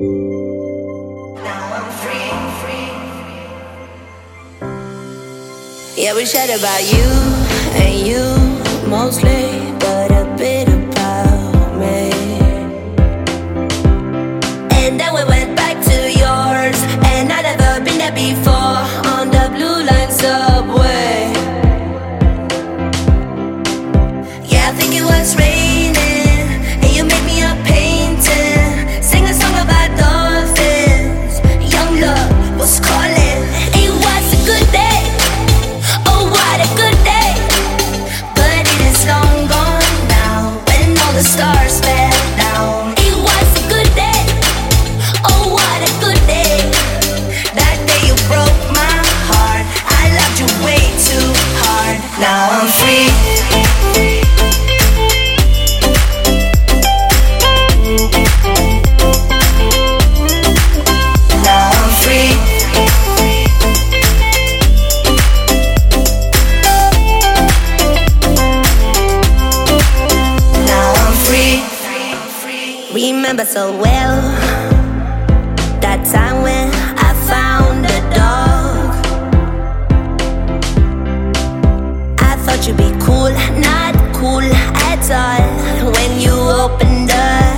Yeah, we chat about you and you mostly. remember so well that time when I found a dog. I thought you'd be cool, not cool at all when you opened up.